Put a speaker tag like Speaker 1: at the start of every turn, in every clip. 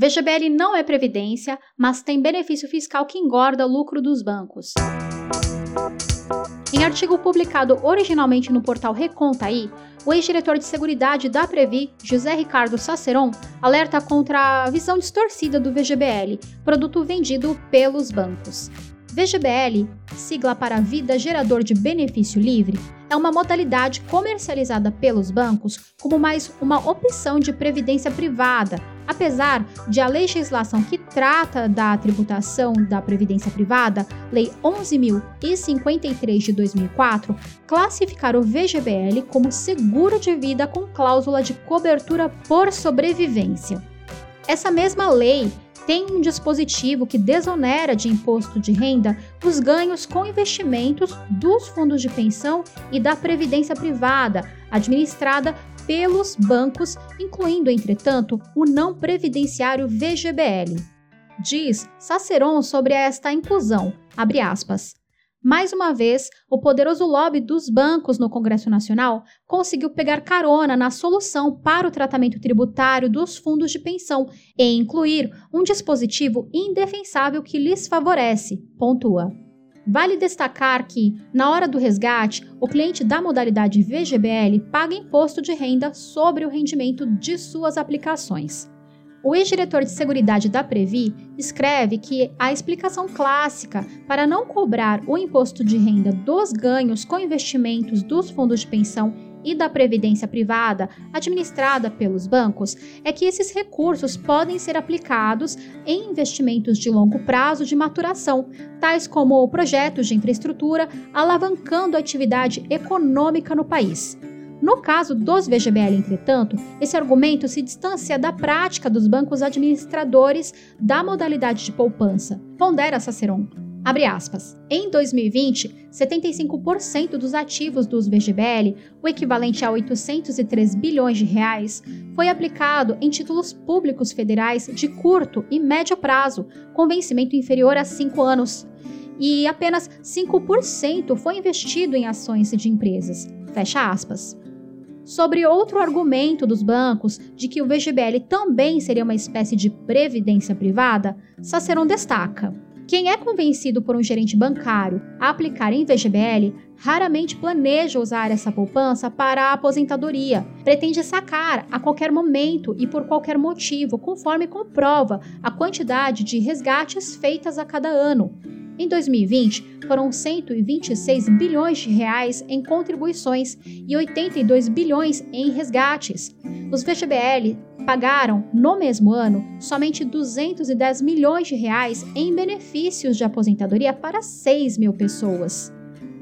Speaker 1: VGBL não é previdência, mas tem benefício fiscal que engorda o lucro dos bancos. Em artigo publicado originalmente no portal Recontaí, o ex-diretor de Seguridade da Previ, José Ricardo Saceron, alerta contra a visão distorcida do VGBL, produto vendido pelos bancos. VGBL, sigla para Vida Gerador de Benefício Livre, é uma modalidade comercializada pelos bancos como mais uma opção de previdência privada, apesar de a legislação que trata da tributação da previdência privada, Lei 11.053 de 2004, classificar o VGBL como seguro de vida com cláusula de cobertura por sobrevivência. Essa mesma lei tem um dispositivo que desonera de imposto de renda os ganhos com investimentos dos fundos de pensão e da previdência privada, administrada pelos bancos, incluindo, entretanto, o não previdenciário VGBL. Diz Saceron sobre esta inclusão, abre aspas, mais uma vez, o poderoso lobby dos bancos no Congresso Nacional conseguiu pegar carona na solução para o tratamento tributário dos fundos de pensão e incluir um dispositivo indefensável que lhes favorece, pontua. Vale destacar que, na hora do resgate, o cliente da modalidade VGBL paga imposto de renda sobre o rendimento de suas aplicações. O ex-diretor de Seguridade da Previ escreve que a explicação clássica para não cobrar o imposto de renda dos ganhos com investimentos dos fundos de pensão e da previdência privada administrada pelos bancos é que esses recursos podem ser aplicados em investimentos de longo prazo de maturação, tais como projetos de infraestrutura, alavancando a atividade econômica no país. No caso dos VGBL, entretanto, esse argumento se distancia da prática dos bancos administradores da modalidade de poupança. Pondera Saceron. Abre aspas. Em 2020, 75% dos ativos dos VGBL, o equivalente a 803 bilhões de reais, foi aplicado em títulos públicos federais de curto e médio prazo, com vencimento inferior a 5 anos. E apenas 5% foi investido em ações de empresas. Fecha aspas. Sobre outro argumento dos bancos de que o VGBL também seria uma espécie de previdência privada, Saceron destaca. Quem é convencido por um gerente bancário a aplicar em VGBL raramente planeja usar essa poupança para a aposentadoria. Pretende sacar a qualquer momento e por qualquer motivo, conforme comprova a quantidade de resgates feitas a cada ano. Em 2020, foram 126 bilhões de reais em contribuições e 82 bilhões em resgates. Os VGBL pagaram, no mesmo ano, somente 210 milhões de reais em benefícios de aposentadoria para 6 mil pessoas.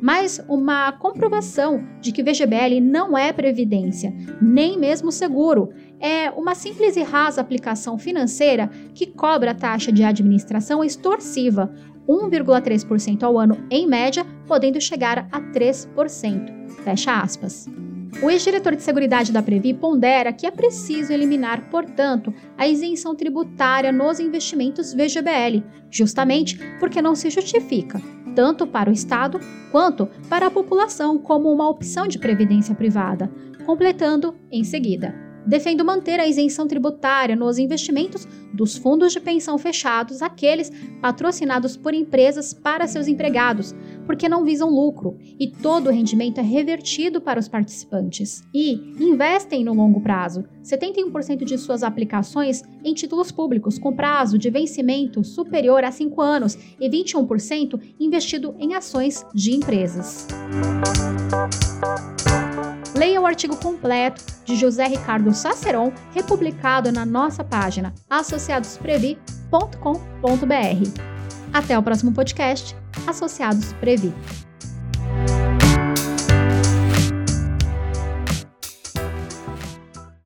Speaker 1: Mais uma comprovação de que VGBL não é previdência, nem mesmo seguro. É uma simples e rasa aplicação financeira que cobra taxa de administração extorsiva, 1,3% ao ano em média, podendo chegar a 3%. Fecha aspas. O ex-diretor de Seguridade da Previ pondera que é preciso eliminar, portanto, a isenção tributária nos investimentos VGBL, justamente porque não se justifica, tanto para o Estado quanto para a população, como uma opção de previdência privada, completando em seguida. Defendo manter a isenção tributária nos investimentos dos fundos de pensão fechados, aqueles patrocinados por empresas para seus empregados, porque não visam lucro e todo o rendimento é revertido para os participantes. E investem no longo prazo, 71% de suas aplicações em títulos públicos com prazo de vencimento superior a 5 anos e 21% investido em ações de empresas. Leia o artigo completo de José Ricardo Saceron, republicado na nossa página associadosprevi.com.br. Até o próximo podcast, Associados Previ.